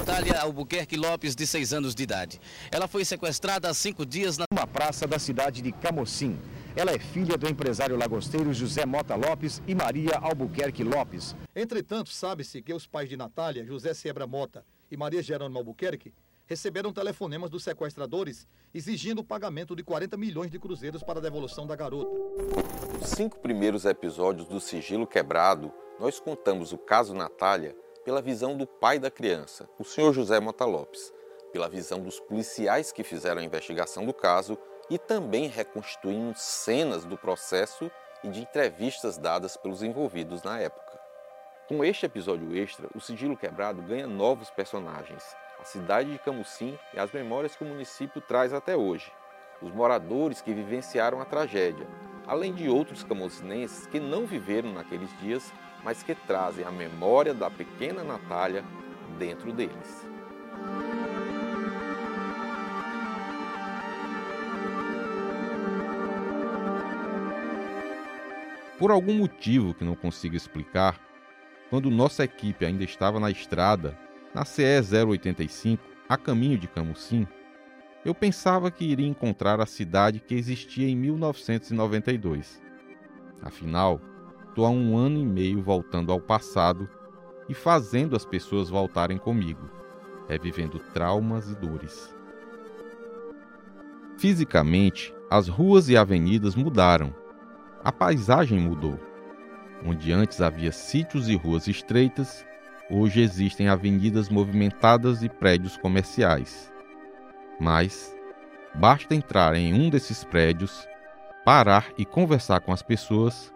Natália Albuquerque Lopes, de 6 anos de idade. Ela foi sequestrada há cinco dias na uma praça da cidade de Camocim. Ela é filha do empresário lagosteiro José Mota Lopes e Maria Albuquerque Lopes. Entretanto, sabe-se que os pais de Natália, José Sebra Mota e Maria Jerônimo Albuquerque, receberam telefonemas dos sequestradores exigindo o pagamento de 40 milhões de cruzeiros para a devolução da garota. Nos cinco primeiros episódios do Sigilo Quebrado, nós contamos o caso Natália pela visão do pai da criança, o senhor José Mota Lopes, pela visão dos policiais que fizeram a investigação do caso e também reconstruímos cenas do processo e de entrevistas dadas pelos envolvidos na época. Com este episódio extra, o Sigilo Quebrado ganha novos personagens, a cidade de Camusim e as memórias que o município traz até hoje, os moradores que vivenciaram a tragédia, além de outros camusinenses que não viveram naqueles dias, mas que trazem a memória da pequena Natália dentro deles. Por algum motivo que não consigo explicar, quando nossa equipe ainda estava na estrada, na CE 085, a caminho de Camusim, eu pensava que iria encontrar a cidade que existia em 1992. Afinal, há um ano e meio voltando ao passado e fazendo as pessoas voltarem comigo, revivendo traumas e dores. Fisicamente, as ruas e avenidas mudaram. A paisagem mudou. Onde antes havia sítios e ruas estreitas, Hoje existem avenidas movimentadas e prédios comerciais. Mas basta entrar em um desses prédios, parar e conversar com as pessoas,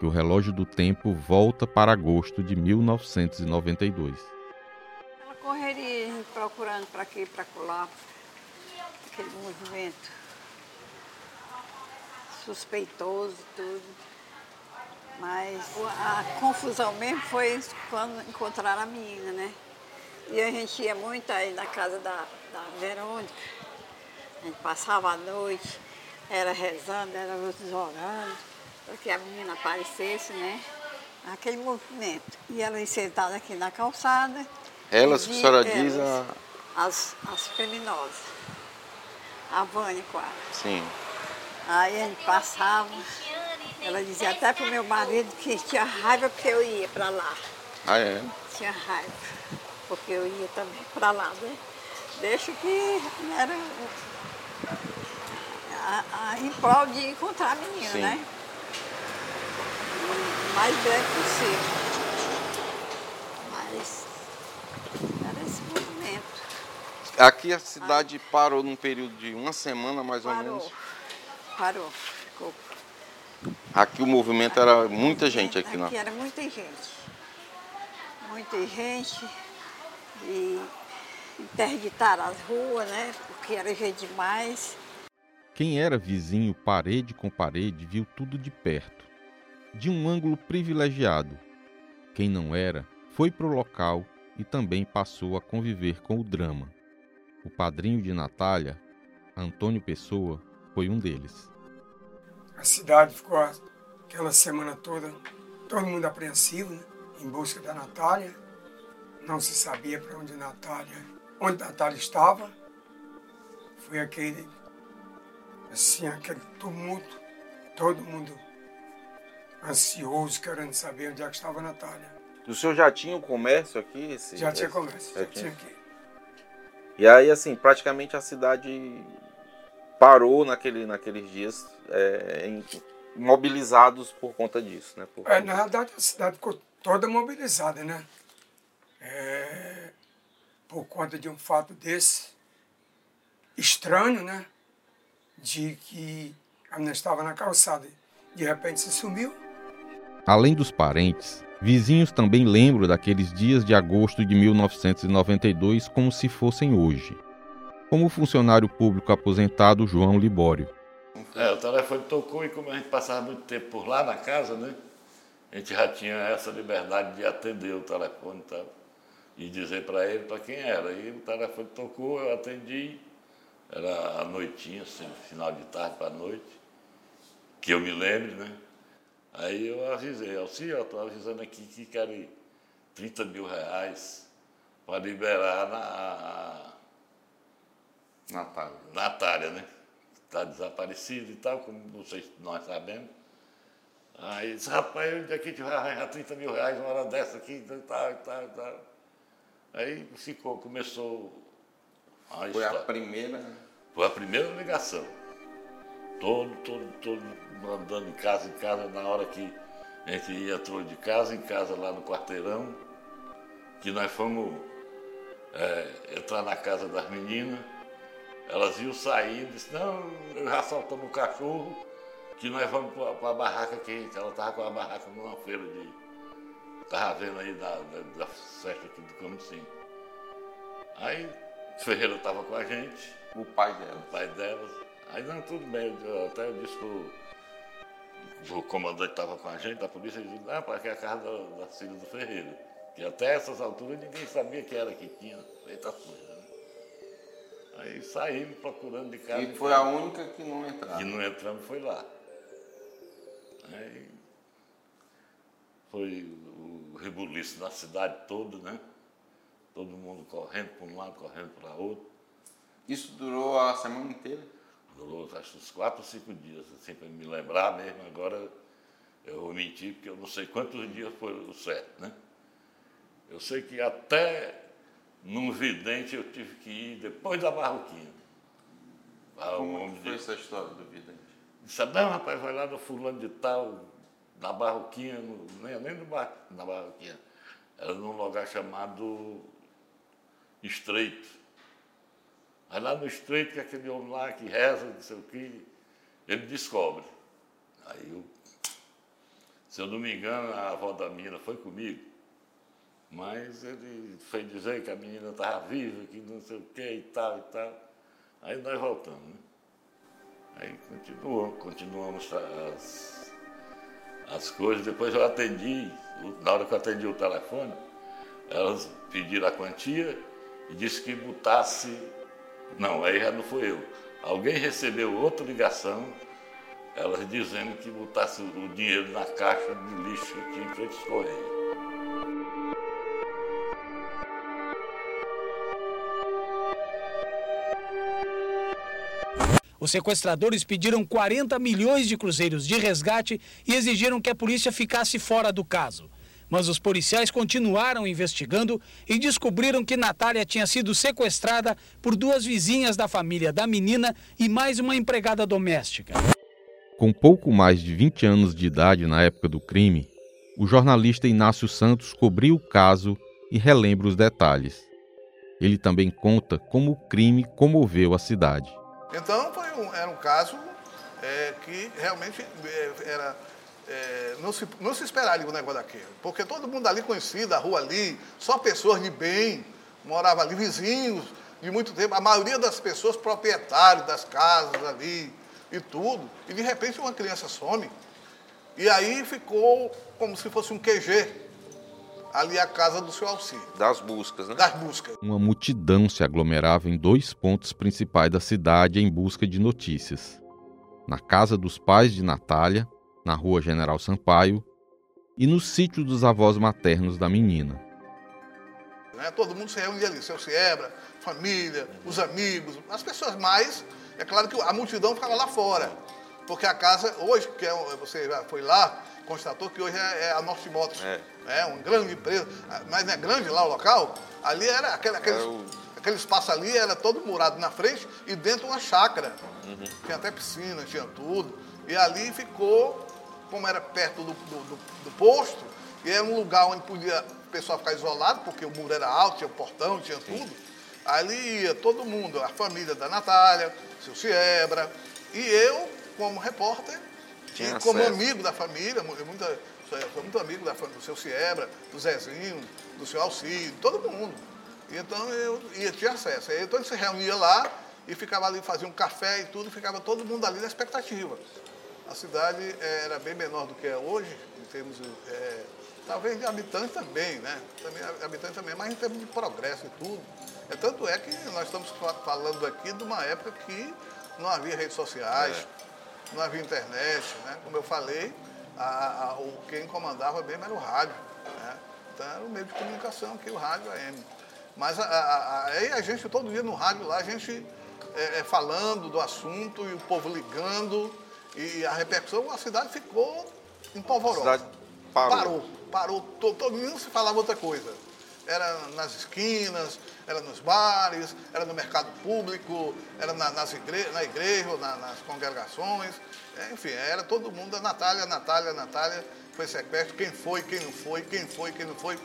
que o relógio do tempo volta para agosto de 1992. Ela correria procurando para aqui, para lá, aquele movimento suspeitoso e tudo. Mas a confusão mesmo foi quando encontraram a menina, né? E a gente ia muito aí na casa da, da Verônica. A gente passava a noite, era rezando, era orando, para que a menina aparecesse, né? Aquele movimento. E ela sentada aqui na calçada. Elas que a senhora diz a... As, as criminosas. A Vânia, quase. Sim. Aí a gente passava. Ela dizia até pro meu marido que tinha raiva porque eu ia para lá. Ah, é? Tinha raiva, porque eu ia também para lá, né? Deixa que era a, a, em prol de encontrar a menina, Sim. né? O mais breve possível. Mas era esse movimento. Aqui a cidade ah. parou num período de uma semana mais parou. ou menos. Parou, ficou Aqui o movimento era muita gente aqui, não? Aqui era muita gente. Muita gente. E interditaram as ruas, né? Porque era gente demais. Quem era vizinho parede com parede viu tudo de perto, de um ângulo privilegiado. Quem não era foi para o local e também passou a conviver com o drama. O padrinho de Natália, Antônio Pessoa, foi um deles. A cidade ficou aquela semana toda, todo mundo apreensivo, né? em busca da Natália. Não se sabia para onde Natália, onde Natália estava. Foi aquele, assim, aquele tumulto, todo mundo ansioso, querendo saber onde é que estava a Natália. O senhor já tinha o um comércio aqui? Esse, já tinha comércio, já, já tinha aqui. E aí, assim, praticamente a cidade parou naquele, naqueles dias é, em, mobilizados por conta disso, né? Por... É, na realidade a cidade ficou toda mobilizada, né? É, por conta de um fato desse estranho, né? De que a menina estava na calçada de repente se sumiu. Além dos parentes, vizinhos também lembram daqueles dias de agosto de 1992 como se fossem hoje como o funcionário público aposentado João Libório. É, o telefone tocou e como a gente passava muito tempo por lá na casa, né? A gente já tinha essa liberdade de atender o telefone e tal. E dizer para ele para quem era. E o telefone tocou, eu atendi. Era a noitinha, assim, final de tarde para noite. Que eu me lembre, né? Aí eu avisei, Alci, eu estou avisando aqui que quero 30 mil reais para liberar na Natália. Natália, né? Está desaparecida e tal, como vocês, nós sabemos. Aí disse, rapaz, onde é que a gente vai arranjar 30 mil reais uma hora dessa aqui, e tal, e tal, e tal. Aí ficou, começou a Foi história. a primeira. Foi a primeira ligação. Todo, todo, todo andando em casa em casa, na hora que a gente ia entrou de casa em casa lá no quarteirão, que nós fomos é, entrar na casa das meninas, elas iam sair, disse, não, eu já soltamos o cachorro, que nós vamos para a barraca que a gente- ela estava com a barraca numa feira de. Estava vendo aí da, da, da festa aqui do Camusim. Aí Ferreira estava com a gente, O pai dela. o pai delas. Aí não, tudo bem, até eu disse pro, o comandante estava com a gente, da polícia, ele disse, não, para que é a casa da, da do Ferreira. Que até essas alturas ninguém sabia que era que tinha feito a coisa. Né? Aí saímos procurando de casa. E foi a única que não entrava. E não entramos, foi lá. Aí foi o rebuliço na cidade toda, né? Todo mundo correndo para um lado, correndo para outro. Isso durou a semana inteira? Durou acho uns quatro ou cinco dias, assim, para me lembrar mesmo. Agora eu vou mentir, porque eu não sei quantos dias foi o certo, né? Eu sei que até num vidente eu tive que ir depois da barroquinha. Ah, Como homem que foi disse, essa história do vidente? disse, não, rapaz, vai lá no fulano de tal, na barroquinha, no, nem, nem no bar, na barroquinha. Era num lugar chamado Estreito. Vai lá no Estreito, que é aquele homem lá que reza, não sei o quê, ele descobre. Aí eu, se eu não me engano, a avó da menina foi comigo. Mas ele foi dizer que a menina estava viva, que não sei o quê e tal e tal. Aí nós voltamos, né? Aí continuou, continuamos as, as coisas. Depois eu atendi, na hora que eu atendi o telefone, elas pediram a quantia e disse que botasse. Não, aí já não foi eu. Alguém recebeu outra ligação, elas dizendo que botasse o dinheiro na caixa de lixo que tinha em frente aos Correios. Os sequestradores pediram 40 milhões de cruzeiros de resgate e exigiram que a polícia ficasse fora do caso. Mas os policiais continuaram investigando e descobriram que Natália tinha sido sequestrada por duas vizinhas da família da menina e mais uma empregada doméstica. Com pouco mais de 20 anos de idade na época do crime, o jornalista Inácio Santos cobriu o caso e relembra os detalhes. Ele também conta como o crime comoveu a cidade. Então foi um- era um caso é, que realmente é, era, é, não, se, não se esperaria um negócio daquele. Porque todo mundo ali conhecia, a rua ali, só pessoas de bem, moravam ali, vizinhos de muito tempo, a maioria das pessoas proprietários das casas ali e tudo. E de repente uma criança some. E aí ficou como se fosse um QG, ali a casa do seu auxílio, Das buscas, né? das buscas. Uma multidão se aglomerava em dois pontos principais da cidade em busca de notícias: na casa dos pais de Natália, na rua General Sampaio, e no sítio dos avós maternos da menina. né? Todo mundo se reunia ali, seu Ciebra, família, os amigos, as pessoas mais. É claro que a multidão ficava lá fora. Porque a casa, hoje, que é, você já foi lá, constatou que hoje é, é a Norte Motos. É. É uma grande empresa, mas não é grande lá o local. Ali era aquele, aquele, Era o- aquele espaço ali, era todo murado na frente e dentro uma chácara. Uhum. Tinha até piscina, tinha tudo. E ali ficou, como era perto do, do, do- do posto, e era um lugar onde podia o pessoal ficar isolado, porque o muro era alto, tinha portão, tinha tudo. Ali ia todo mundo, a família da Natália, seu Ciebra, e eu, como repórter, Tinha e como acesso. amigo da família, mu- muita, sou muito amigo da, fam- do seu Ciebra, do Zezinho, do seu Alcide, todo mundo. E então eu ia, tinha acesso. Aí, Então a gente se reunia lá e ficava ali, fazia um café e tudo, ficava todo mundo ali na expectativa. A cidade eh, era bem menor do que é hoje, em termos, eh, talvez de habitantes também, né? Também, habitantes também, mas em termos de progresso e tudo. É, tanto é que nós estamos fa- falando aqui de uma época que não havia redes sociais, não havia internet, né? Como eu falei, a- a- o, quem comandava mesmo era o rádio, né? Então era o meio de comunicação aqui, o rádio AM. Mas a, a, aí a gente, todo dia no rádio lá, a gente é, é, falando do assunto e o povo ligando. E a repercussão, a cidade ficou empolvorosa. A cidade parou. Parou, parou. Todo, todo mundo se falava outra coisa. Era nas esquinas, era nos bares, era no mercado público, era na, nas igre na igreja, na, nas congregações. É, enfim, era todo mundo, a Natália, Natália, Natália, foi sequestro, quem foi, quem não foi, quem foi, quem não foi.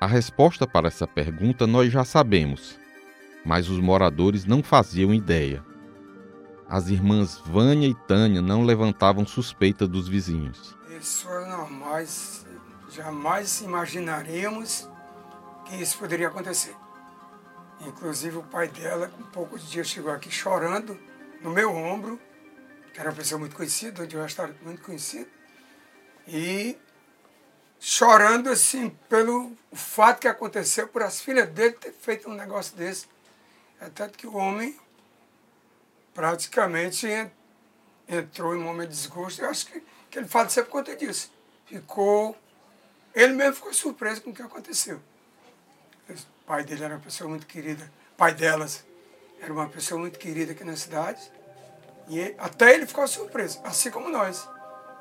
A resposta para essa pergunta nós já sabemos, mas os moradores não faziam ideia. As irmãs Vânia e Tânia não levantavam suspeita dos vizinhos. Pessoas normais, jamais imaginaríamos que isso poderia acontecer. Inclusive o pai dela, com poucos dias, chegou aqui chorando no meu ombro, que era uma pessoa muito conhecida, onde eu restaurante muito conhecido, e chorando assim pelo fato que aconteceu, por as filhas dele ter feito um negócio desse. É tanto que o homem praticamente entrou em um momento de desgosto. Eu acho que, que ele fala sempre por conta disso. Ficou. Ele mesmo ficou surpreso com o que aconteceu. O pai dele era uma pessoa muito querida. O pai delas era uma pessoa muito querida aqui na cidade. E ele, até ele ficou surpreso, assim como nós.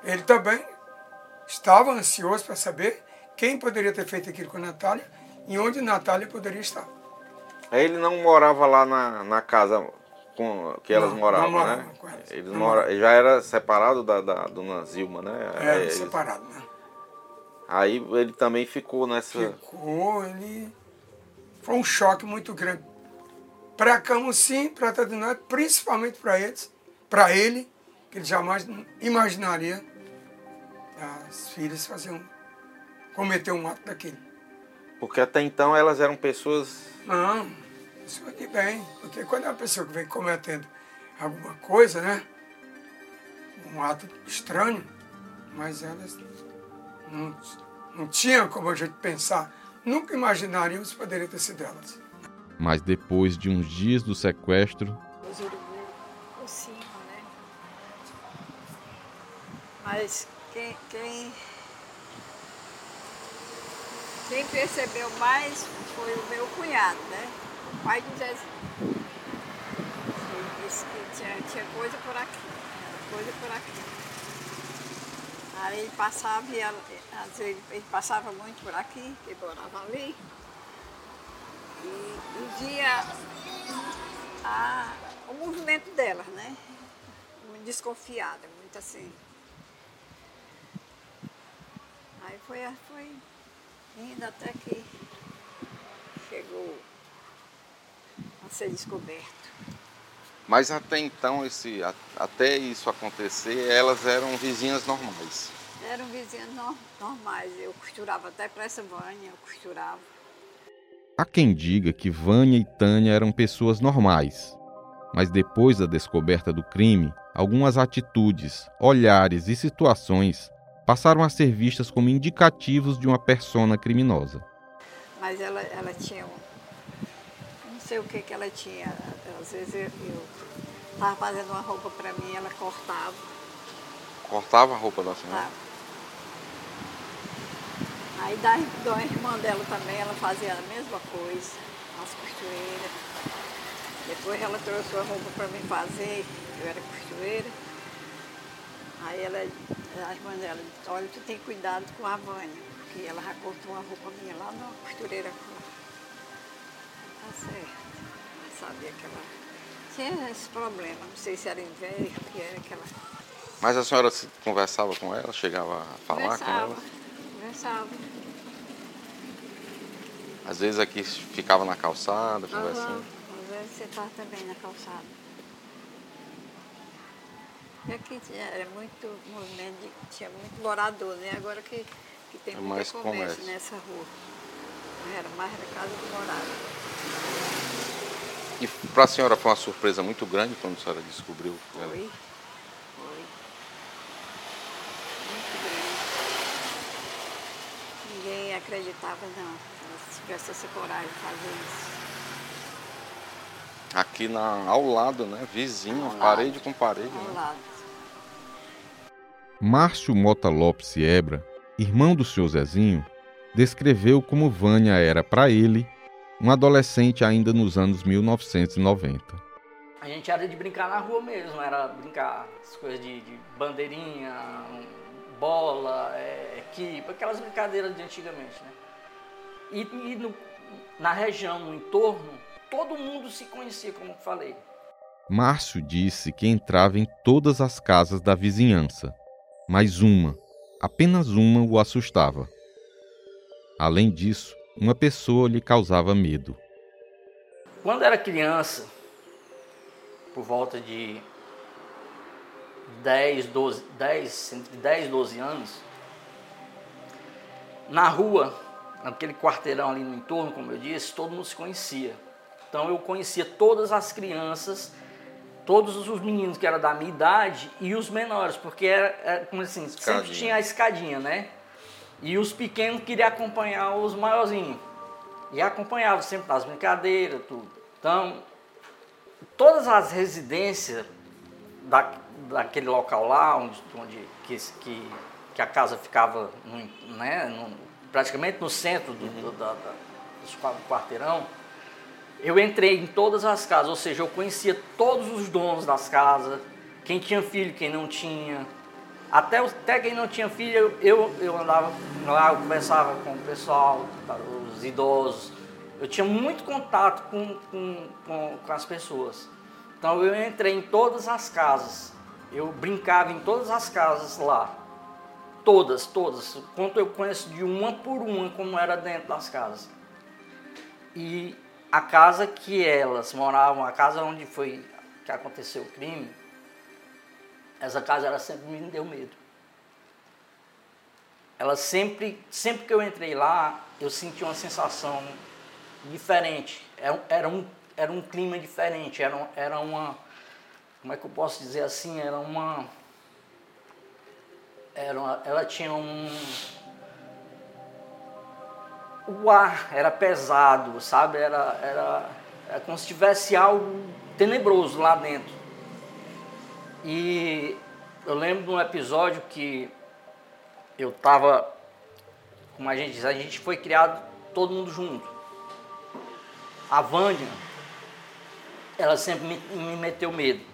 Ele também estava ansioso para saber quem poderia ter feito aquilo com a Natália e onde Natália poderia estar. Ele não morava lá na, na casa com, que elas Não, moravam, não morava né? com elas. Ele, Não mora, morava. ele já era separado da, da dona Zilma, né? Era Eles- separado, né? Aí ele também ficou nessa. Ficou, ele. Foi um choque muito grande. Para Camusim, para Tadinói, principalmente para eles, para ele, que ele jamais imaginaria as filhas faziam cometer um ato daquele. Porque até então elas eram pessoas. Não, pessoa de bem. Porque quando é uma pessoa que vem cometendo alguma coisa, né? Um ato estranho, mas elas não, não tinham como a gente pensar. Nunca imaginaríamos que poderia ter sido elas. Mas depois de uns dias do sequestro, Os urubu por cima, né? Mas quem, quem, quem percebeu mais foi o meu cunhado, né? Pai do Zezinho. Ele disse que tinha, tinha coisa por aqui, coisa por aqui. Aí ele passava, e às vezes ele passava muito por aqui, ele morava ali. E, e via a- o movimento delas, né? Muito desconfiada, muito assim. Aí foi, foi indo até que chegou ser descoberto. Mas até então, esse, até isso acontecer, elas eram vizinhas normais. Eram vizinhas no- normais, eu costurava até para essa Vânia, eu costurava. há quem diga que Vânia e Tânia eram pessoas normais. Mas depois da descoberta do crime, algumas atitudes, olhares e situações passaram a ser vistas como indicativos de uma persona criminosa. Mas ela, ela tinha um. Sei o que, que ela tinha. Às vezes eu estava fazendo uma roupa para mim, ela cortava. Cortava a roupa da senhora. Tá? Aí da, da irmã dela também, ela fazia a mesma coisa, as costureiras. Depois ela trouxe a roupa para mim fazer, eu era costureira. Aí ela, a irmã dela olha, tu tem cuidado com a Vânia, porque ela já cortou uma roupa minha lá na costureira. Certo. Mas sabia que ela tinha esse problema, não sei se era inveja, que era que ela Mas a senhora se conversava com ela, chegava a falar com ela? Conversava. Às vezes aqui ficava na calçada, conversando. Às vezes você estava também na calçada. E aqui tinha, era muito movimento, de- tinha muito morador, né? Agora que, que tem É muito mais comércio, comércio. nessa rua. Era mais na casa do morado. E para a senhora foi uma surpresa muito grande quando a senhora descobriu ela? Foi. Foi. Muito grande. Ninguém acreditava, não. que Ela tivesse essa coragem de fazer isso. Aqui na, ao lado, né? Vizinho, Ao lado. parede com parede. Ao né? lado. Márcio Mota Lopes Siebra, irmão do senhor Zezinho, descreveu como Vânia era para ele um adolescente ainda nos anos 1990. A gente era de brincar na rua mesmo, era brincar as coisas de, de bandeirinha, bola, é, equipe, aquelas brincadeiras de antigamente, né? E, e no, na região, no entorno, todo mundo se conhecia, como eu falei. Márcio disse que entrava em todas as casas da vizinhança, mas uma, apenas uma, o assustava. Além disso, uma pessoa lhe causava medo. Quando era criança, por volta de 10, 12, 10, entre 10 e 12 anos, na rua, naquele quarteirão ali no entorno, como eu disse, todo mundo se conhecia. Então eu conhecia todas as crianças, todos os meninos que eram da minha idade e os menores, porque era, era como assim, escadinha. sempre tinha a escadinha, né? E os pequenos queriam acompanhar os maiorzinhos. E acompanhava sempre nas brincadeiras, tudo. Então, todas as residências da, daquele local lá, onde, onde que, que, que a casa ficava no, né, no, praticamente no centro do, do, da, da, do quarteirão, eu entrei em todas as casas, ou seja, eu conhecia todos os donos das casas, quem tinha filho, quem não tinha. Até, até quem não tinha filho, eu, eu andava lá, eu conversava com o pessoal, os idosos. Eu tinha muito contato com, com, com, com as pessoas. Então eu entrei em todas as casas. Eu brincava em todas as casas lá. Todas, todas. Quanto eu conheço de uma por uma como era dentro das casas. E a casa que elas moravam, a casa onde foi que aconteceu o crime, essa casa ela sempre me deu medo. Ela sempre, sempre que eu entrei lá, eu senti uma sensação diferente. Era, era, um, era um clima diferente, era, era uma. Como é que eu posso dizer assim? Era uma. Era uma, ela tinha um. O ar era pesado, sabe? Era, era, era como se tivesse algo tenebroso lá dentro. E eu lembro de um episódio que eu estava, como a gente diz, a gente foi criado todo mundo junto. A Vânia, ela sempre me, me meteu medo.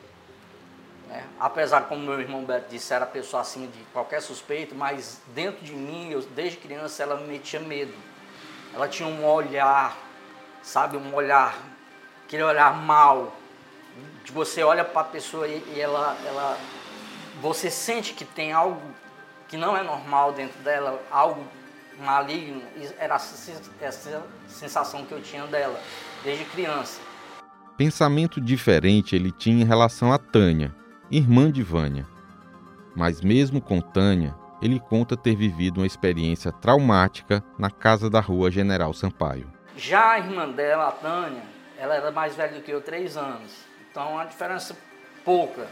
Né? Apesar, como meu irmão Beto disse, era pessoa acima de qualquer suspeito, mas dentro de mim, eu, desde criança, ela me metia medo. Ela tinha um olhar, sabe, um olhar, aquele olhar mal. De você olha para a pessoa e, e ela, ela, você sente que tem algo que não é normal dentro dela, algo maligno, era essa sensação que eu tinha dela desde criança. Pensamento diferente ele tinha em relação a Tânia, irmã de Vânia. Mas mesmo com Tânia, ele conta ter vivido uma experiência traumática na casa da rua General Sampaio. Já a irmã dela, a Tânia, ela era mais velha do que eu, três anos. Então, uma diferença pouca.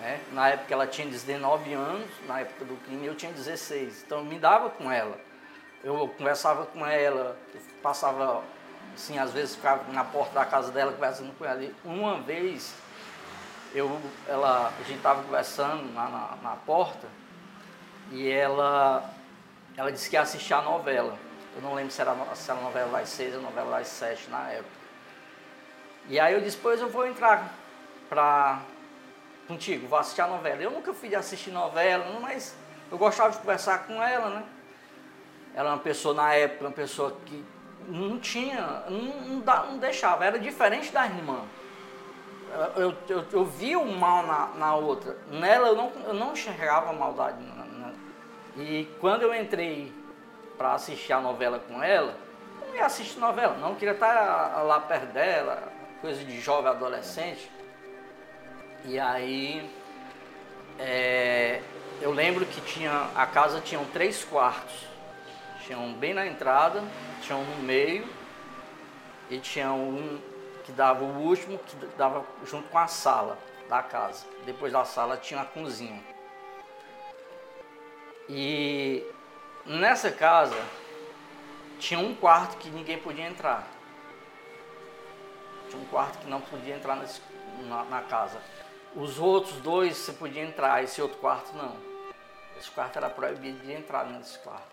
Né? Na época ela tinha 19 anos, na época do crime eu tinha 16. Então, eu me dava com ela eu conversava com ela, passava, assim, às vezes ficava na porta da casa dela conversando com ela. E uma vez, eu, ela, a gente estava conversando na, na, na, porta e ela, ela disse que ia assistir a novela. Eu não lembro se era, se era novela das seis ou novela das sete na época. E aí eu disse, pois eu vou entrar pra, contigo, vou assistir a novela. Eu nunca fui de assistir novela, mas eu gostava de conversar com ela, né? Ela é uma pessoa, na época, uma pessoa que não tinha, não, não, não deixava, era diferente da irmã. Eu, eu, eu via o mal na, na outra. Nela eu não, eu não enxergava maldade. E quando eu entrei para assistir a novela com ela, eu não ia assistir novela, não, eu queria estar lá perto dela, coisa de jovem adolescente. E aí é, eu lembro que tinha, a casa tinha três quartos. Tinha um bem na entrada, tinha um no meio e tinha um que dava o último, que dava junto com a sala da casa. Depois da sala tinha a cozinha. E nessa casa tinha um quarto que ninguém podia entrar. Tinha um quarto que não podia entrar nesse, na, na, casa. Os outros dois você podia entrar, esse outro quarto não. Esse quarto era proibido de entrar nesse quarto.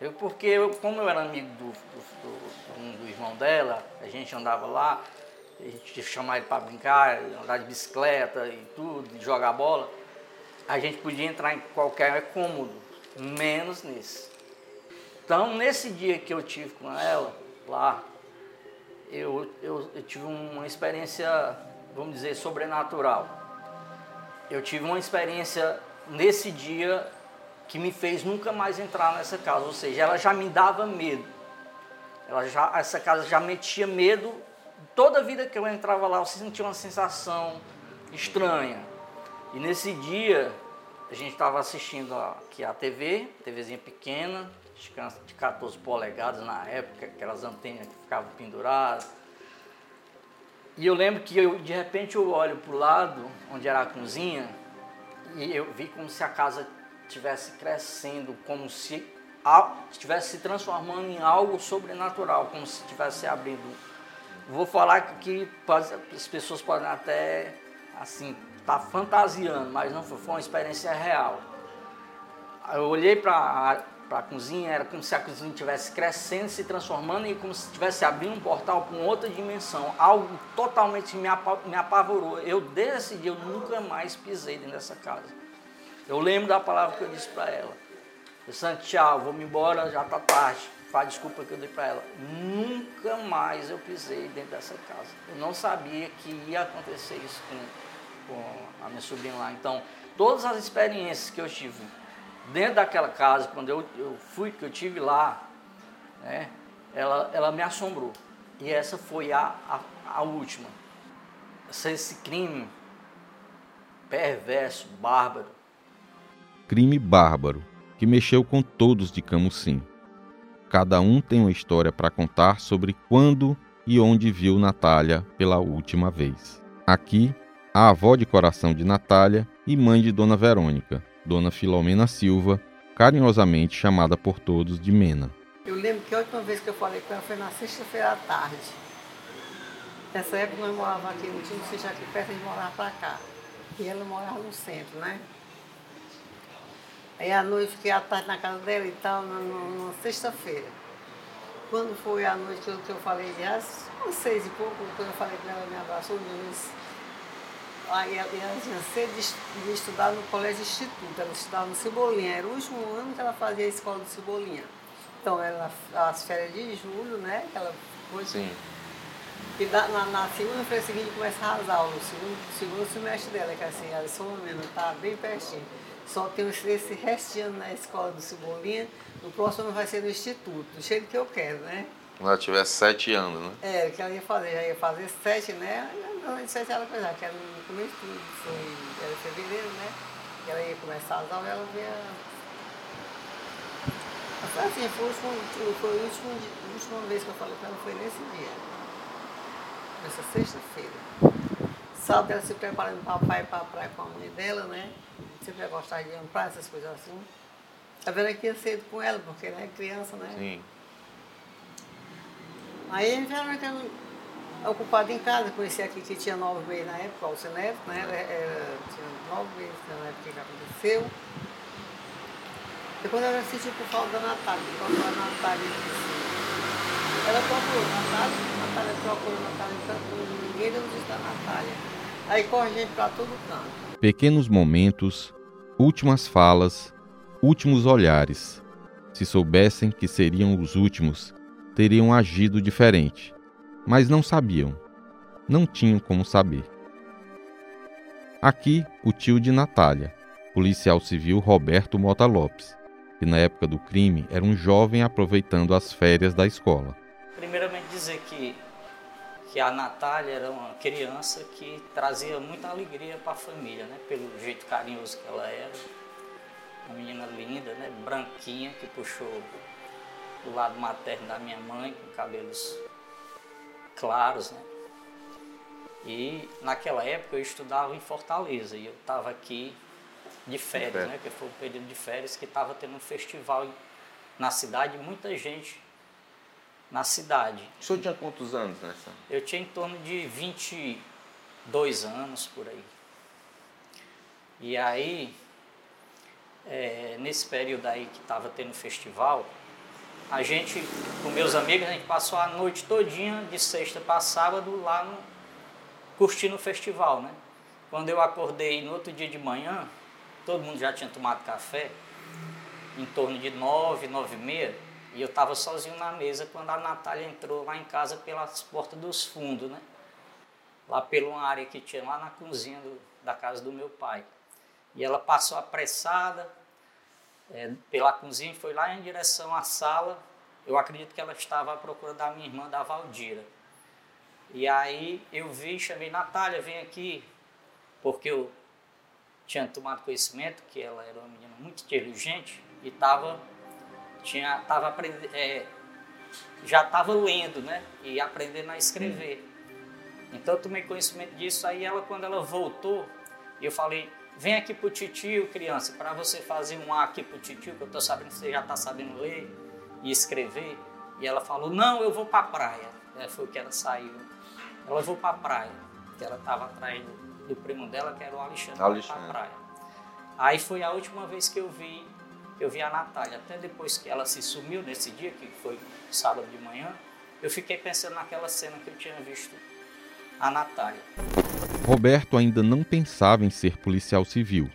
Eu, porque eu, como eu era amigo do, do, do, do irmão dela, a gente andava lá, a gente chamava ele para brincar, andar de bicicleta e tudo, jogar bola, a gente podia entrar em qualquer cômodo, menos nesse. Então, nesse dia que eu tive com ela, lá, eu, eu, eu tive uma experiência, vamos dizer, sobrenatural. Eu tive uma experiência nesse dia que me fez nunca mais entrar nessa casa, ou seja, ela já me dava medo. Ela já, essa casa já metia medo. Toda vida que eu entrava lá, eu sentia uma sensação estranha. E nesse dia, a gente estava assistindo aqui a TV, TVzinha pequena, de 14 polegadas na época, aquelas antenas que ficavam penduradas. E eu lembro que eu, de repente eu olho para o lado, onde era a cozinha, e eu vi como se a casa estivesse crescendo, como se estivesse se transformando em algo sobrenatural, como se estivesse abrindo. Vou falar que as pessoas podem até, assim, estar tá fantasiando, mas não foi, foi uma experiência real. Eu olhei para para a cozinha, era como se a cozinha estivesse crescendo, se transformando e como se estivesse abrindo um portal com outra dimensão. Algo totalmente me, me apavorou. Eu, dia, eu nunca mais pisei dentro dessa casa. Eu lembro da palavra que eu disse para ela. Eu disse, tchau, vou me embora, já está tarde. Faz desculpa que eu dei para ela. Nunca mais eu pisei dentro dessa casa. Eu não sabia que ia acontecer isso com, com a minha sobrinha lá. Então, todas as experiências que eu tive dentro daquela casa, quando eu, eu fui, que eu tive lá, né, ela, ela me assombrou. E essa foi a, a, a última. Esse crime perverso, bárbaro. Crime bárbaro que mexeu com todos de Camusim. Cada um tem uma história para contar sobre quando e onde viu Natália pela última vez. Aqui, a avó de coração de Natália e mãe de Dona Verônica, Dona Filomena Silva, carinhosamente chamada por todos de Mena. Eu lembro que a última vez que eu falei com ela foi na sexta-feira à tarde. Nessa época nós morávamos aqui, não tinha sítio aqui perto de morar para cá. E ela morava no centro, né? Aí à noite fiquei à tarde na casa dela e tal, na, na, na sexta-feira. Quando foi a noite que eu, que eu falei, às seis e pouco, quando eu falei com ela, me abraçou, me disse, Aí ela, tinha cedo de, estudar no colégio instituto, ela estudava no Cebolinha, era o último ano que ela fazia a escola do Cebolinha. Então, era as férias de julho, né? Que ela foi. Sim. E na, na, na segunda-feira seguinte começa a as aulas, o segundo, segundo semestre dela, que é assim, ela só menos, tá bem pertinho. Só tem esse restinho na escola do Cebolinha, no próximo ano vai ser no instituto, do jeito que eu quero, né? Quando ela tivesse sete anos, né? É, que ela ia fazer, já ia fazer sete, né? Não, de sete ela coisa, que era no começo tudo, foi, era fevereiro, né? Que ela ia começar as aulas, ela. Foi assim, foi, foi, foi a, última, a última vez que eu falei com ela foi nesse dia. Nessa sexta-feira. Sábado ela se preparando para pai e para a praia com a mãe dela, né? Sempre gostar de ir pra essas coisas assim. A Vera ia cedo com ela, porque né, criança, né? Sim. Aí geralmente eu ocupado em casa, conheci aqui que tinha nove meses na época, o Alcineto, né? Era, era, tinha nove meses na época que aconteceu. Depois ela sentiu por falta da Natália, quando a Natália disse. Ela procurou Natália, Natália procurou Natália, então ninguém deu notícia da Natália. Aí corre gente para todo canto. Pequenos momentos, últimas falas, últimos olhares. Se soubessem que seriam os últimos, teriam agido diferente, mas não sabiam, não tinham como saber. Aqui, o tio de Natália, policial civil Roberto Mota Lopes, que na época do crime era um jovem aproveitando as férias da escola. Primeiramente dizer que que a Natália era uma criança que trazia muita alegria para a família, né? Pelo jeito carinhoso que ela era, uma menina linda, né? Branquinha que puxou do lado materno da minha mãe, com cabelos claros, né? E naquela época eu estudava em Fortaleza e eu estava aqui de férias, né? Que foi o período de férias que estava tendo um festival na cidade, muita gente na cidade. O senhor tinha quantos anos nessa? Eu tinha em torno de 22 anos por aí. E aí, é, nesse período aí que estava tendo festival, a gente, com meus amigos, a gente passou a noite todinha, de sexta para sábado, lá no, curtindo o festival, né? Quando eu acordei no outro dia de manhã, todo mundo já tinha tomado café, em torno de nove, nove e meia, e eu estava sozinho na mesa quando a Natália entrou lá em casa pelas portas dos fundos, né? Lá pela área que tinha lá na cozinha do, da casa do meu pai. E ela passou apressada é, pela cozinha e foi lá em direção à sala. Eu acredito que ela estava à procura da minha irmã, da Valdira. E aí eu vi, chamei Natália, vem aqui, porque eu tinha tomado conhecimento que ela era uma menina muito inteligente e estava tinha tava é, já estava lendo, né? E aprendendo a escrever. Então eu tomei conhecimento disso. Aí ela, quando ela voltou, eu falei: vem aqui pro titio, criança, para você fazer um A aqui pro titio, que eu tô sabendo que você já está sabendo ler e escrever. E ela falou: não, eu vou para a praia. É, foi o que ela saiu. Ela vou para a praia, que ela estava atrás do, do, primo dela, que era o Alexandre, Alexandre. para a praia. Aí foi a última vez que eu vi eu vi a Natália. Até depois que ela se sumiu nesse dia, que foi sábado de manhã, eu fiquei pensando naquela cena que eu tinha visto a Natália. Roberto ainda não pensava em ser policial civil,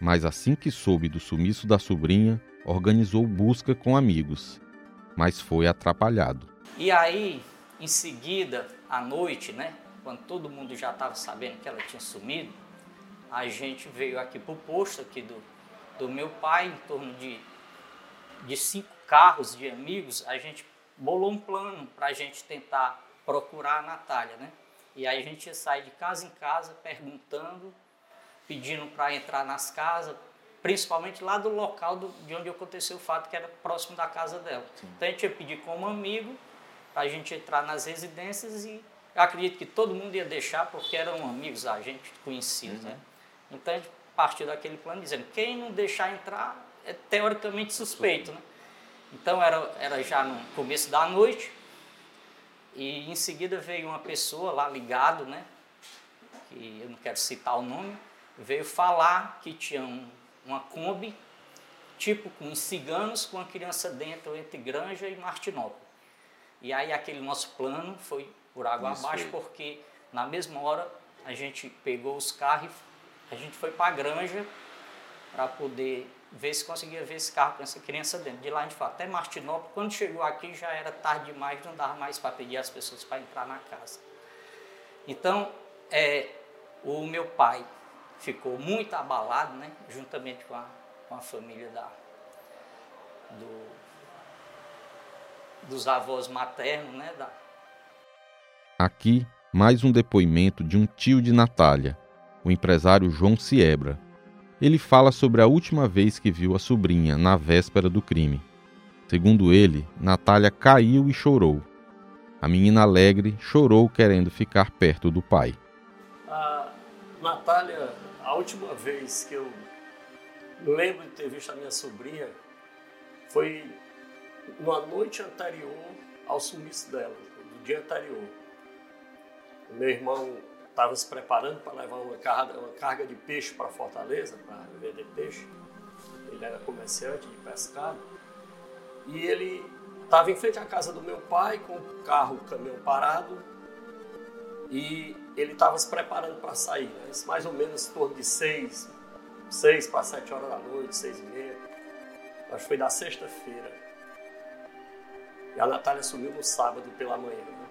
mas assim que soube do sumiço da sobrinha, organizou busca com amigos, mas foi atrapalhado. E aí, em seguida, à noite, né, quando todo mundo já estava sabendo que ela tinha sumido, a gente veio aqui para o posto aqui do, do meu pai, em torno de, de cinco carros de amigos, a gente bolou um plano para a gente tentar procurar a Natália, né? E aí a gente ia sair de casa em casa perguntando, pedindo para entrar nas casas, principalmente lá do local do, de onde aconteceu o fato, que era próximo da casa dela. Sim. Então a gente ia pedir como amigo para a gente entrar nas residências e acredito que todo mundo ia deixar porque eram amigos, a gente conhecidos, uhum. né? Então a gente partiu daquele plano dizendo quem não deixar entrar é teoricamente suspeito, né? Então era, era já no começo da noite e em seguida veio uma pessoa lá ligado, né? Que eu não quero citar o nome, veio falar que tinha um, uma Kombi, tipo com ciganos com a criança dentro entre Granja e Martinópolis. E aí aquele nosso plano foi por água Isso abaixo, foi. porque na mesma hora a gente pegou os carros a gente foi para a granja para poder ver se conseguia ver esse carro com essa criança dentro. De lá a gente foi até Martinópolis. Quando chegou aqui já era tarde demais, não dava mais para pedir às pessoas para entrar na casa. Então, é, o meu pai ficou muito abalado, né, juntamente com a, com a família da, do, dos avós maternos. Né, da... Aqui, mais um depoimento de um tio de Natália, o empresário João Siebra. Ele fala sobre a última vez que viu a sobrinha na véspera do crime. Segundo ele, Natália caiu e chorou. A menina alegre chorou querendo ficar perto do pai. A Natália, a última vez que eu lembro de ter visto a minha sobrinha foi na noite anterior ao sumiço dela, no dia anterior. Meu irmão estava se preparando para levar uma carga, uma carga de peixe para Fortaleza, para vender peixe. Ele era comerciante de pescado. E ele estava em frente à casa do meu pai, com o carro, o caminhão parado. E ele estava se preparando para sair. Né? Mais ou menos em torno de seis, seis para sete horas da noite, seis e meia. Acho que foi da sexta-feira. E a Natália sumiu no sábado pela manhã. Né?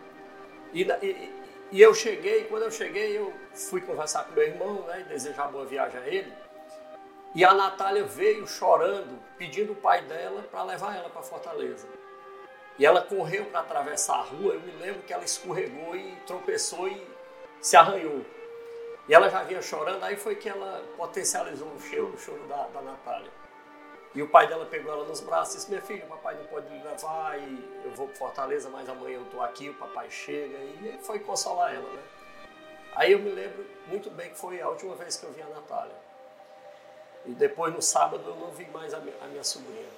E, e, e eu cheguei, quando eu cheguei, eu fui conversar com meu irmão, né, e desejar boa viagem a ele. E a Natália veio chorando, pedindo o pai dela para levar ela para Fortaleza. E ela correu para atravessar a rua. Eu me lembro que ela escorregou e tropeçou e se arranhou. E ela já vinha chorando, aí foi que ela potencializou o choro, o choro da, da Natália. E o pai dela pegou ela nos braços e disse: Minha filha, o papai não pode me levar e eu vou para Fortaleza, mas amanhã eu estou aqui, o papai chega. E foi consolar ela, né? Aí eu me lembro muito bem que foi a última vez que eu vi a Natália. E depois no sábado eu não vi mais a minha, a minha sobrinha.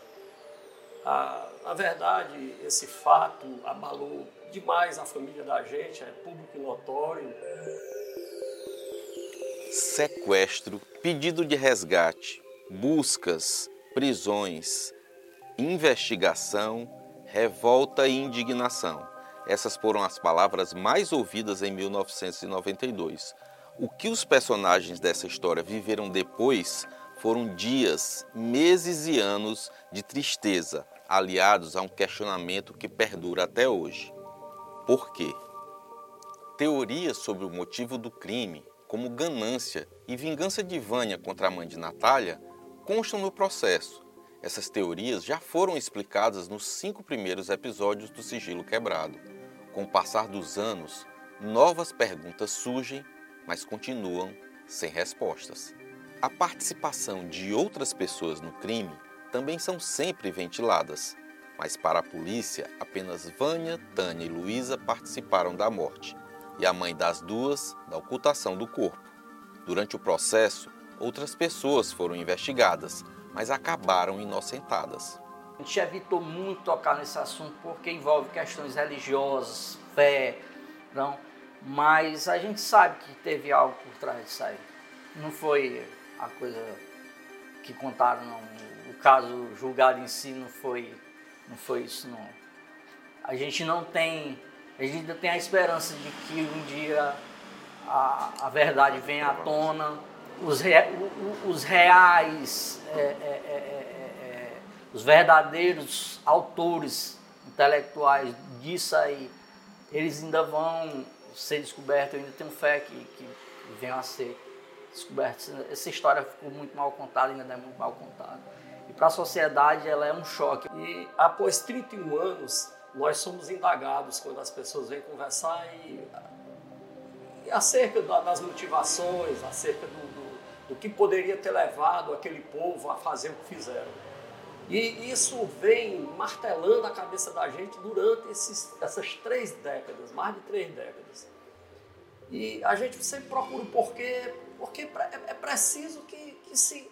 Ah, na verdade, esse fato abalou demais a família da gente, é público notório. Sequestro, pedido de resgate, buscas, prisões, investigação revolta e indignação. Essas foram as palavras mais ouvidas em 1992. O que os personagens dessa história viveram depois foram dias, meses e anos de tristeza, aliados a um questionamento que perdura até hoje. Por quê? Teorias sobre o motivo do crime, como ganância e vingança de Vânia contra a mãe de Natália, constam no processo. Essas teorias já foram explicadas nos cinco primeiros episódios do Sigilo Quebrado. Com o passar dos anos, novas perguntas surgem, mas continuam sem respostas. A participação de outras pessoas no crime também são sempre ventiladas, mas para a polícia, apenas Vânia, Tânia e Luísa participaram da morte e a mãe das duas da ocultação do corpo. Durante o processo, outras pessoas foram investigadas, mas acabaram inocentadas. A gente evitou muito tocar nesse assunto porque envolve questões religiosas, fé, não. Mas a gente sabe que teve algo por trás disso aí. Não foi a coisa que contaram, não. O caso julgado em si não foi, não foi isso, não. A gente não tem, a gente ainda tem a esperança de que um dia a, a verdade venha à tona, os, re, os reais, é, é, é, os verdadeiros autores intelectuais disso aí, eles ainda vão ser descobertos. Eu ainda tenho fé que, que venham a ser descobertos. Essa história ficou muito mal contada, ainda é muito mal contada. E para a sociedade ela é um choque. E após 31 anos, nós somos indagados quando as pessoas vêm conversar e, e acerca das motivações, acerca do, do que poderia ter levado aquele povo a fazer o que fizeram. E isso vem martelando a cabeça da gente durante esses, essas três décadas, mais de três décadas. E a gente sempre procura o porquê, porque é, é preciso que, que se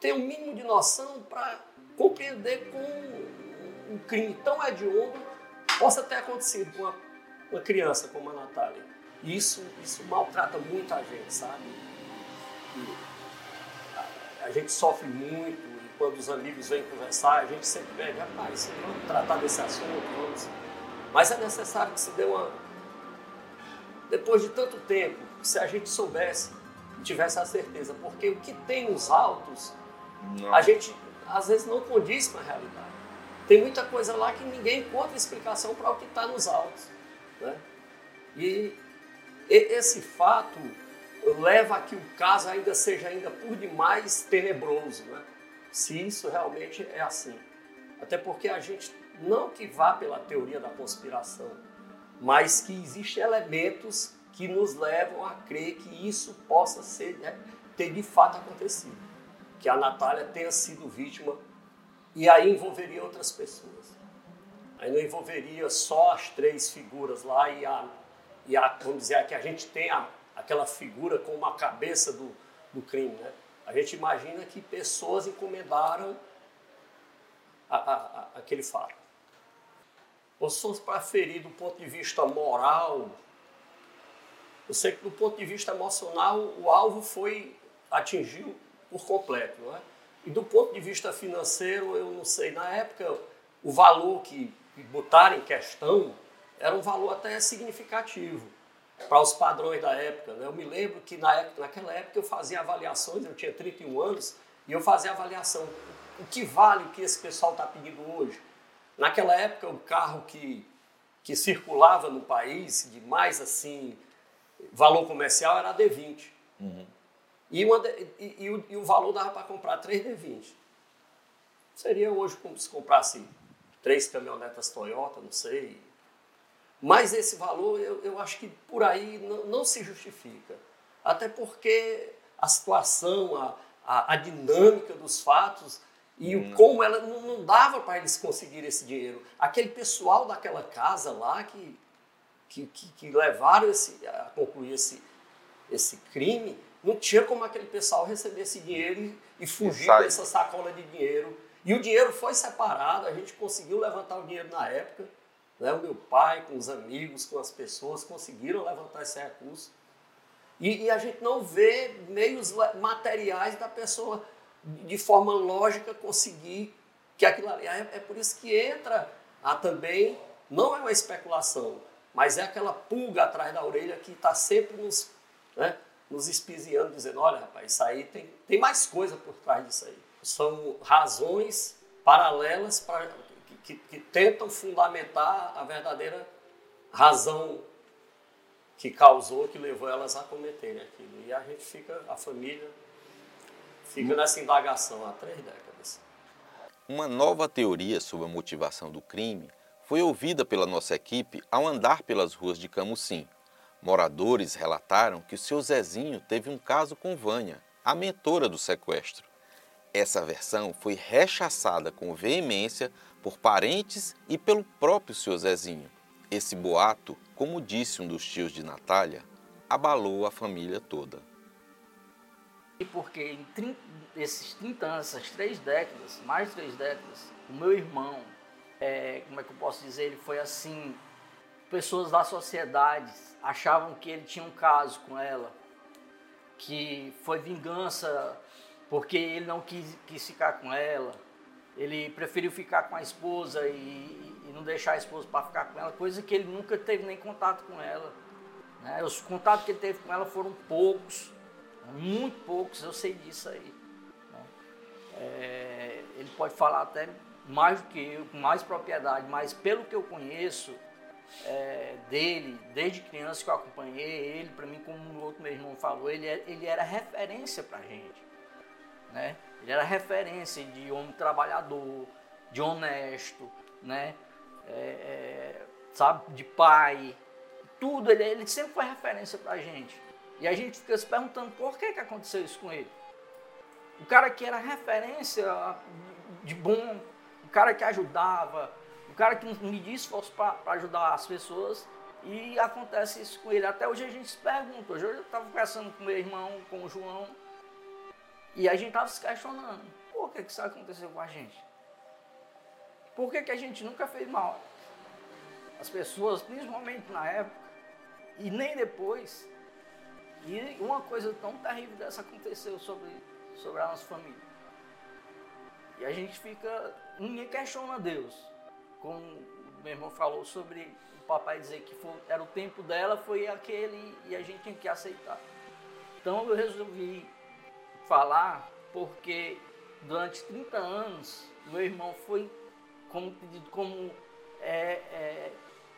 tenha um mínimo de noção para compreender como um crime tão hediondo possa ter acontecido com uma, uma criança como a Natália. Isso, isso maltrata muito a gente, sabe? E, a gente sofre muito e quando os amigos vêm conversar, a gente sempre pede, rapaz, vamos tratar desse assunto, vamos. Mas é necessário que se dê uma. Depois de tanto tempo, se a gente soubesse, tivesse a certeza, porque o que tem nos autos, não. a gente às vezes não condiz com a realidade. Tem muita coisa lá que ninguém encontra explicação para o que está nos autos. Né? E esse fato leva a que o caso ainda seja ainda por demais tenebroso, né? se isso realmente é assim. Até porque a gente não que vá pela teoria da conspiração, mas que existem elementos que nos levam a crer que isso possa ser, né, ter de fato acontecido. Que a Natália tenha sido vítima e aí envolveria outras pessoas. Aí não envolveria só as três figuras lá e a, e a vamos dizer, que a gente tem a, aquela figura com uma cabeça do, do crime. Né? A gente imagina que pessoas encomendaram a, a, a, aquele fato. Ou se fosse para ferir do ponto de vista moral, eu sei que do ponto de vista emocional o alvo foi atingiu por completo. Não é? E do ponto de vista financeiro, eu não sei, na época o valor que botaram em questão era um valor até significativo para os padrões da época. Né? Eu me lembro que na naquela época eu fazia avaliações, eu tinha 31 anos, e eu fazia avaliação. O que vale o que esse pessoal está pedindo hoje? Naquela época, o carro que, que circulava no país, de mais assim, valor comercial, era a D20. Uhum. E, uma, e, e, o, e o valor dava para comprar três D20. Seria hoje como se comprasse três caminhonetas Toyota, não sei, mas esse valor, eu, eu acho que por aí não, não se justifica. Até porque a situação, a, a, a dinâmica dos fatos e o, hum. como ela não, não dava para eles conseguirem esse dinheiro. Aquele pessoal daquela casa lá que, que, que, que levaram esse, a concluir esse, esse crime, não tinha como aquele pessoal receber esse dinheiro e, e fugir com essa sacola de dinheiro. E o dinheiro foi separado, a gente conseguiu levantar o dinheiro na época. Né? O meu pai, com os amigos, com as pessoas, conseguiram levantar esse recurso. E, e a gente não vê meios materiais da pessoa, de forma lógica, conseguir que aquilo ali. É, é por isso que entra há também, não é uma especulação, mas é aquela pulga atrás da orelha que está sempre nos, né, nos espiziando, dizendo, olha rapaz, isso aí tem, tem mais coisa por trás disso aí. São razões paralelas pra, que, que tentam fundamentar a verdadeira razão que causou, que levou elas a cometerem aquilo. E a gente fica, a família, fica nessa indagação há três décadas. Uma nova teoria sobre a motivação do crime foi ouvida pela nossa equipe ao andar pelas ruas de Camusim. Moradores relataram que o seu Zezinho teve um caso com Vânia, a mentora do sequestro. Essa versão foi rechaçada com veemência por parentes e pelo próprio seu Zezinho. Esse boato, como disse um dos tios de Natália, abalou a família toda. E porque em 30, esses 30 anos, essas três décadas, mais de três décadas, o meu irmão, é, como é que eu posso dizer, ele foi assim, pessoas da sociedade achavam que ele tinha um caso com ela, que foi vingança porque ele não quis, quis ficar com ela, ele preferiu ficar com a esposa e, e não deixar a esposa para ficar com ela, coisa que ele nunca teve nem contato com ela. Né? Os contatos que ele teve com ela foram poucos, muito poucos, eu sei disso aí. Né? É, ele pode falar até mais do que eu, com mais propriedade, mas pelo que eu conheço é, dele, desde criança que eu acompanhei ele, para mim, como o outro meu irmão falou, ele, é, ele era referência para gente. Né? Ele era referência de homem trabalhador, de honesto, né? É, é, sabe, de pai, tudo. Ele, ele sempre foi referência para a gente. E a gente fica se perguntando por que, que aconteceu isso com ele. O cara que era referência de bom, o cara que ajudava, o cara que media esforço para ajudar as pessoas, e acontece isso com ele. Até hoje a gente se pergunta. Hoje eu estava conversando com meu irmão, com o João, e a gente estava se questionando, por que, que isso aconteceu com a gente? Por que, que a gente nunca fez mal? As pessoas, principalmente na época, e nem depois. E uma coisa tão terrível dessa aconteceu sobre, sobre a nossa família. E a gente fica, ninguém questiona Deus. Como o meu irmão falou sobre o papai dizer que foi, era o tempo dela, foi aquele e a gente tinha que aceitar. Então eu resolvi falar porque durante 30 anos meu irmão foi como como é, é,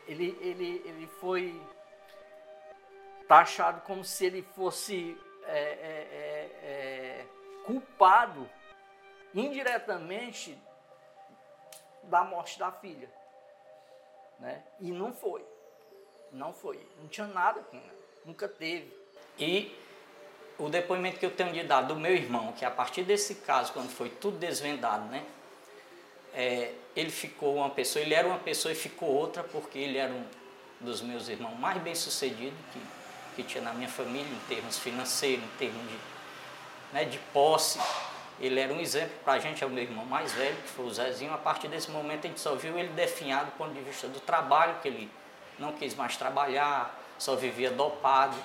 ele, ele, ele foi taxado como se ele fosse é, é, é, é culpado indiretamente da morte da filha. Né? E não foi. Não foi. Não tinha nada com ela. Nunca teve. E o depoimento que eu tenho de dar do meu irmão, que a partir desse caso, quando foi tudo desvendado, né? É, ele ficou uma pessoa, ele era uma pessoa e ficou outra, porque ele era um dos meus irmãos mais bem sucedidos que, que tinha na minha família, em termos financeiros, em termos de, né, de posse. Ele era um exemplo para a gente, é o meu irmão mais velho, que foi o Zezinho. A partir desse momento a gente só viu ele definhado do ponto de vista do trabalho, que ele não quis mais trabalhar, só vivia dopado.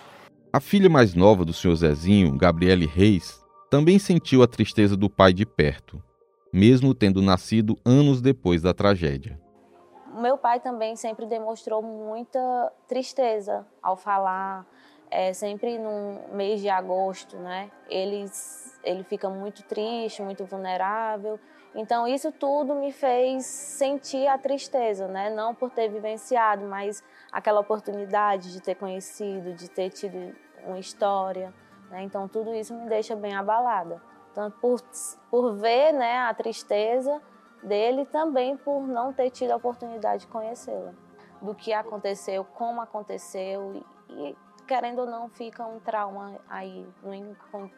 A filha mais nova do senhor Zezinho, Gabriele Reis, também sentiu a tristeza do pai de perto, mesmo tendo nascido anos depois da tragédia. Meu pai também sempre demonstrou muita tristeza ao falar, é, sempre no mês de agosto, né? Ele, ele fica muito triste, muito vulnerável. Então, isso tudo me fez sentir a tristeza, né? Não por ter vivenciado, mas aquela oportunidade de ter conhecido, de ter tido uma história. Né? Então, tudo isso me deixa bem abalada. Tanto por, por ver né, a tristeza dele, também por não ter tido a oportunidade de conhecê-la. Do que aconteceu, como aconteceu, e, querendo ou não, fica um trauma aí. Uh,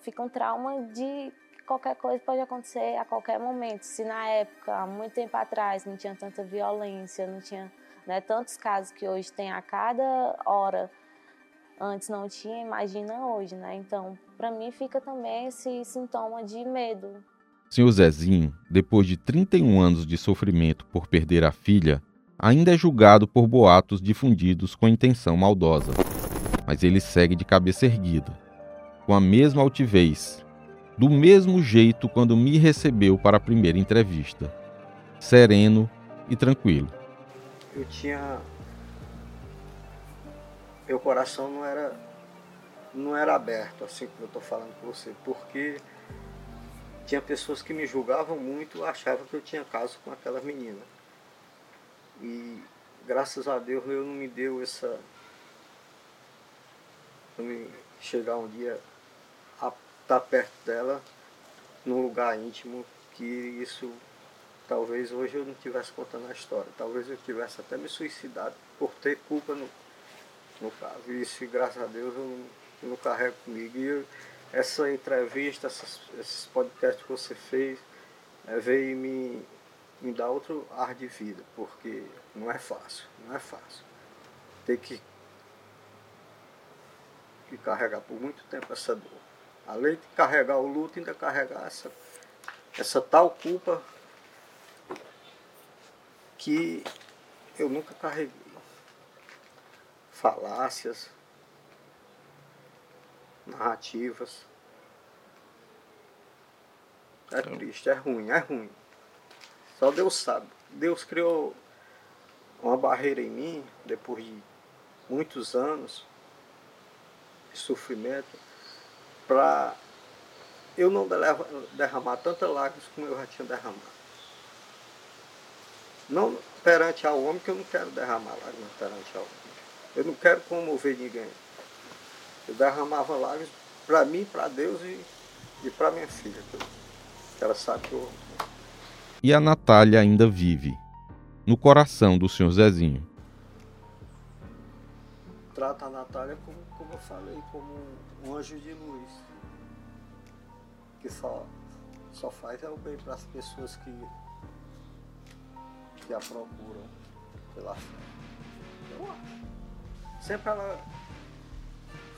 fica um trauma de qualquer coisa pode acontecer a qualquer momento. Se na época, há muito tempo atrás, não tinha tanta violência, não tinha né, tantos casos que hoje tem a cada hora antes não tinha, imagina hoje, né? Então, para mim fica também esse sintoma de medo. Senhor Zezinho, depois de 31 anos de sofrimento por perder a filha, ainda é julgado por boatos difundidos com intenção maldosa. Mas ele segue de cabeça erguida, com a mesma altivez, do mesmo jeito quando me recebeu para a primeira entrevista. sereno e tranquilo. Eu tinha. Meu coração não era, não era aberto, assim como eu estou falando com você, porque tinha pessoas que me julgavam muito, achavam que eu tinha caso com aquela menina. E graças a Deus eu não me deu essa. Não me chegar um dia a estar tá perto dela num lugar íntimo, que isso talvez hoje eu não estivesse contando a história, talvez eu tivesse até me suicidado por ter culpa no, no caso. E isso, graças a Deus, eu não, eu não carrego comigo. E eu, essa entrevista, essas, esses podcasts que você fez, é, veio me, me dar outro ar de vida, porque não é fácil, não é fácil. Ter que, que carregar por muito tempo essa dor. Além de carregar o luto, ainda carregar essa, essa tal culpa que eu nunca carreguei. Falácias, narrativas. É triste, é ruim, é ruim. Só Deus sabe. Deus criou uma barreira em mim, depois de muitos anos de sofrimento, para eu não derramar tantas lágrimas como eu já tinha derramado. Não perante ao homem, que eu não quero derramar lágrimas perante ao homem. Eu não quero comover ninguém. Eu derramava lágrimas para mim, para Deus e, e para minha filha, que ela sabe que eu. E a Natália ainda vive, no coração do senhor Zezinho. Trata a Natália como, como eu falei, como um anjo de luz. Que só, só faz é o bem para as pessoas que, que a procuram pela fé. Eu, sempre ela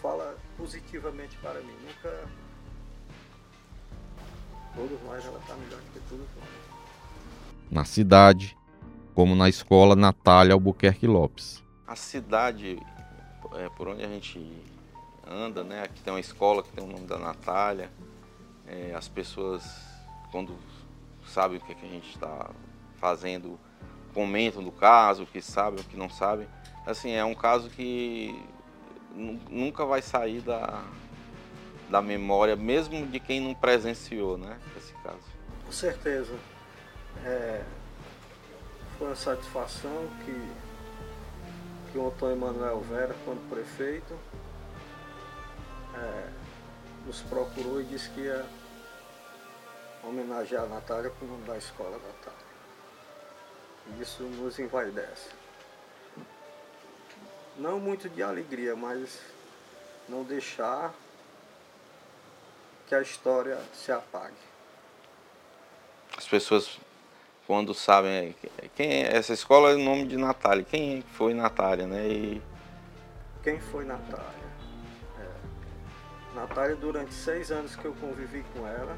fala positivamente para mim. Nunca. Todos nós ela está melhor que todos nós. Na cidade, como na escola Natália Albuquerque Lopes. A cidade é, por onde a gente anda, né? Aqui tem uma escola que tem o nome da Natália. É, as pessoas, quando sabem o que, é que a gente está fazendo, comentam do caso, o que sabem, o que não sabem. Assim, é um caso que nunca vai sair da, da memória, mesmo de quem não presenciou, né? Esse caso. Com certeza. É, foi uma satisfação que, que o Antônio Manuel Vera, quando prefeito, é, nos procurou e disse que ia homenagear a Natália com o nome da escola Natália. Isso nos envaidece não muito de alegria, mas não deixar que a história se apague. As pessoas quando sabem quem é, essa escola é o nome de Natália, quem foi Natália, né? E... Quem foi Natália? É. Natália durante seis anos que eu convivi com ela,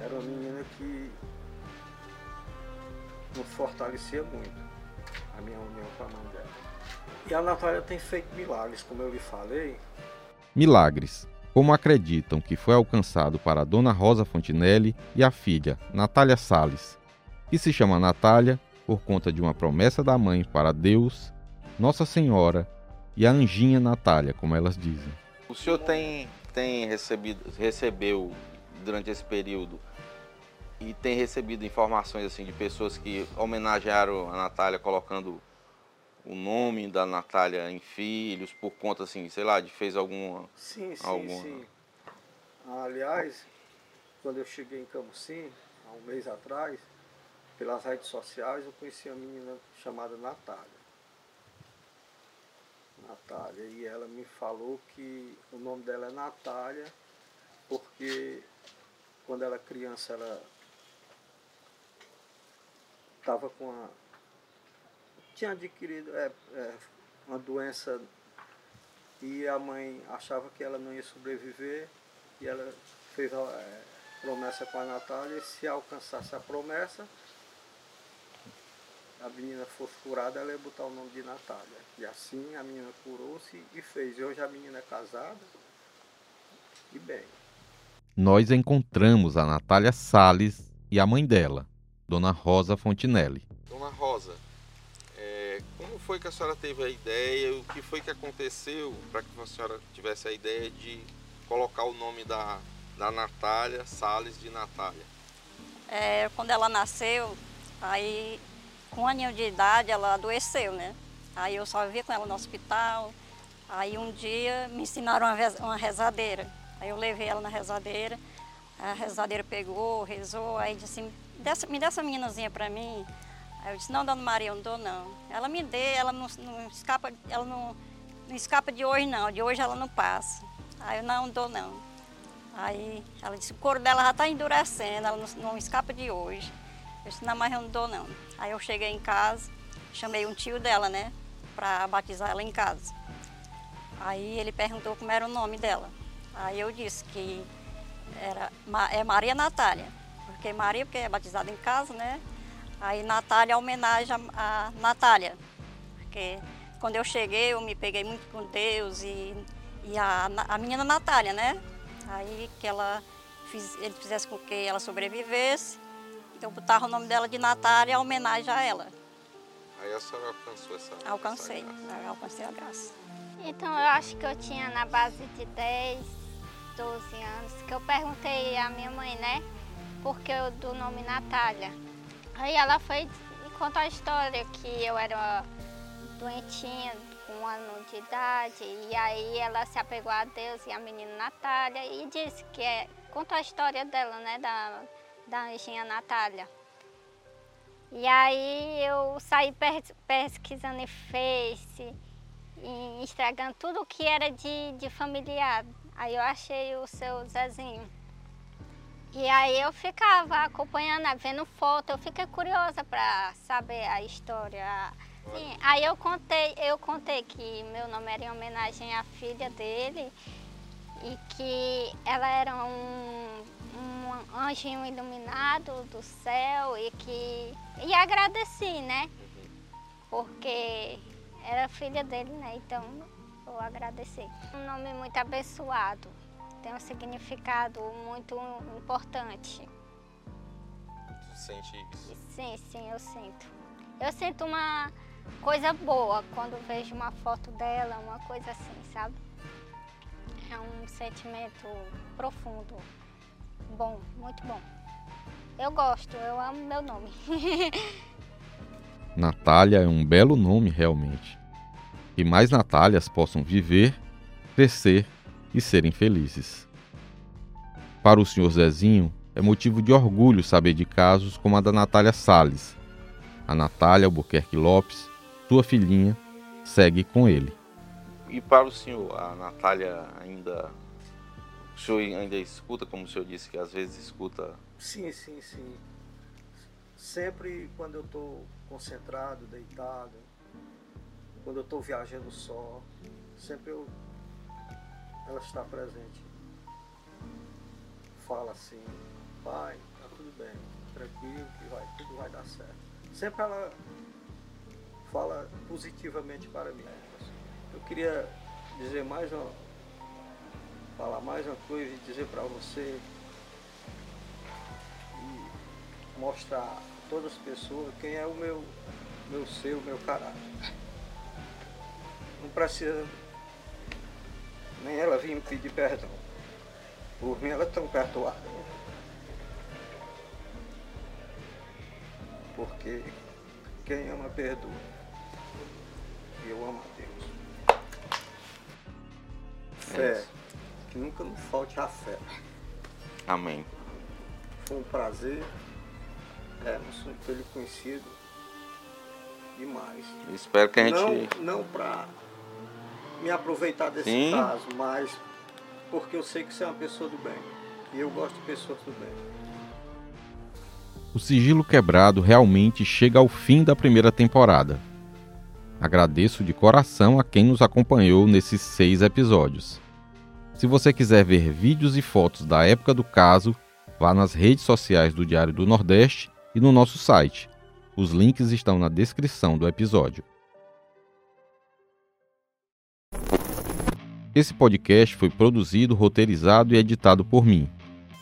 era uma menina que nos fortalecia muito a minha união com a mãe dela. E a Natália tem feito milagres, como eu lhe falei. Milagres, como acreditam que foi alcançado para a dona Rosa Fontinelli e a filha, Natália Sales, que se chama Natália por conta de uma promessa da mãe para Deus, Nossa Senhora e a anjinha Natália, como elas dizem. O senhor tem, tem recebido, recebeu durante esse período e tem recebido informações assim de pessoas que homenagearam a Natália colocando o nome da Natália em filhos por conta assim, sei lá, de fez alguma Sim, sim, alguma... sim. Aliás, quando eu cheguei em Camusim, há um mês atrás, pelas redes sociais, eu conheci uma menina chamada Natália. Natália, e ela me falou que o nome dela é Natália, porque quando ela criança ela estava com a. tinha adquirido é, é, uma doença e a mãe achava que ela não ia sobreviver e ela fez a é, promessa com a Natália se alcançasse a promessa, a menina fosse curada, ela ia botar o nome de Natália. E assim a menina curou-se e fez. E hoje a menina é casada e bem. Nós encontramos a Natália Sales e a mãe dela, Dona Rosa Fontinelli. Dona Rosa, é, como foi que a senhora teve a ideia, o que foi que aconteceu para que a senhora tivesse a ideia de colocar o nome da, da Natália Salles de Natália? É, quando ela nasceu, aí com um aninho de idade ela adoeceu, né? Aí eu só via com ela no hospital. Aí um dia me ensinaram uma rezadeira. Aí eu levei ela na rezadeira. A rezadeira pegou, rezou, aí disse assim, me dá essa meninazinha para mim. Aí eu disse, não, dona Maria, eu não dou não. Ela me dê, ela não, não escapa, ela não, não escapa de hoje não, de hoje ela não passa. Aí eu não, não dou não. Aí ela disse, o couro dela já está endurecendo, ela não, não escapa de hoje. Eu disse, não, mas eu não dou não. Aí eu cheguei em casa, chamei um tio dela, né, para batizar ela em casa. Aí ele perguntou como era o nome dela. Aí eu disse que era, é Maria Natália, porque Maria, porque é batizada em casa, né? Aí Natália homenagem a, a Natália, porque quando eu cheguei eu me peguei muito com Deus e, e a, a menina Natália, né? Aí que ela fiz, ele fizesse com que ela sobrevivesse, eu botava o nome dela de Natália em homenagem a ela. Aí a senhora alcançou essa Alcancei, essa alcancei a graça. Então eu acho que eu tinha na base de 10, 12 anos, que eu perguntei à minha mãe, né, porque eu do nome Natália. Aí ela foi contou a história que eu era doentinha, com um ano de idade, e aí ela se apegou a Deus e a menina Natália e disse que é, contou a história dela, né, da, da anjinha Natália. E aí eu saí pesquisando em Face, e estragando tudo que era de, de familiar. Aí eu achei o seu Zezinho. E aí eu ficava acompanhando, vendo foto, eu fiquei curiosa para saber a história. Sim, aí eu contei, eu contei que meu nome era em homenagem à filha dele e que ela era um, um anjinho iluminado do céu e que. E agradeci, né? Porque era filha dele, né? Então vou agradecer. Um nome muito abençoado, tem um significado muito importante. Tu sente isso? Sim, sim, eu sinto. Eu sinto uma coisa boa quando vejo uma foto dela, uma coisa assim, sabe? É um sentimento profundo, bom, muito bom. Eu gosto, eu amo meu nome. Natália é um belo nome realmente. Que mais Natálias possam viver, crescer e serem felizes. Para o senhor Zezinho, é motivo de orgulho saber de casos como a da Natália Salles. A Natália Albuquerque Lopes, sua filhinha, segue com ele. E para o senhor, a Natália ainda. O senhor ainda escuta, como o senhor disse, que às vezes escuta. Sim, sim, sim. Sempre quando eu estou concentrado, deitado, quando eu estou viajando só, sempre eu, ela está presente. Fala assim, pai, tá tudo bem, tranquilo, que vai, tudo vai dar certo. Sempre ela fala positivamente para mim. Eu queria dizer mais uma, falar mais uma coisa e dizer para você e mostrar a todas as pessoas quem é o meu, meu ser, o meu caráter. Não precisa nem ela vir me pedir perdão. Por mim ela é tão perdoada. Porque quem ama perdoa. E eu amo a Deus. Fé. Que nunca nos falte a fé. Amém. Foi um prazer. É, não sou ele conhecido demais. Espero que a gente. Não, não para me aproveitar desse Sim. caso, mas porque eu sei que você é uma pessoa do bem. E eu gosto de pessoas do bem. O Sigilo Quebrado realmente chega ao fim da primeira temporada. Agradeço de coração a quem nos acompanhou nesses seis episódios. Se você quiser ver vídeos e fotos da época do caso, vá nas redes sociais do Diário do Nordeste e no nosso site. Os links estão na descrição do episódio. Esse podcast foi produzido, roteirizado e editado por mim.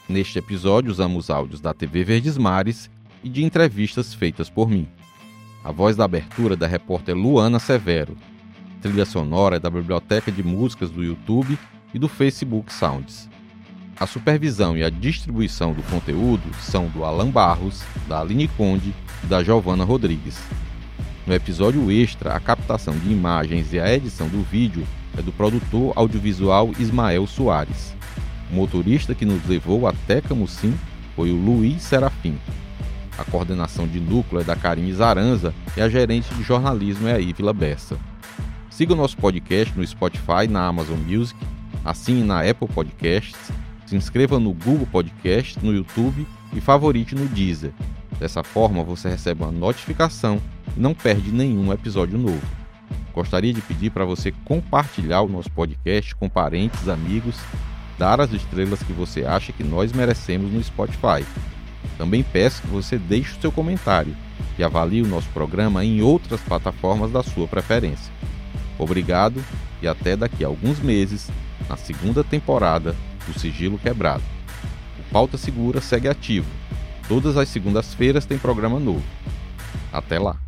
Neste episódio usamos áudios da TV Verdes Mares e de entrevistas feitas por mim. A voz da abertura da repórter Luana Severo. Trilha sonora é da Biblioteca de Músicas do YouTube e do Facebook Sounds. A supervisão e a distribuição do conteúdo são do Alan Barros, da Aline Conde e da Giovana Rodrigues. No episódio extra, a captação de imagens e a edição do vídeo é do produtor audiovisual Ismael Soares. O motorista que nos levou até Camusim foi o Luiz Serafim. A coordenação de núcleo é da Karine Zaranza e a gerente de jornalismo é a Ívila Bessa. Siga o nosso podcast no Spotify, na Amazon Music, assine na Apple Podcasts, se inscreva no Google Podcast, no YouTube e favorite no Deezer. Dessa forma você recebe uma notificação e não perde nenhum episódio novo. Gostaria de pedir para você compartilhar o nosso podcast com parentes, amigos, dar as estrelas que você acha que nós merecemos no Spotify. Também peço que você deixe o seu comentário e avalie o nosso programa em outras plataformas da sua preferência. Obrigado e até daqui a alguns meses, na segunda temporada do Sigilo Quebrado. O Pauta Segura segue ativo. Todas as segundas-feiras tem programa novo. Até lá!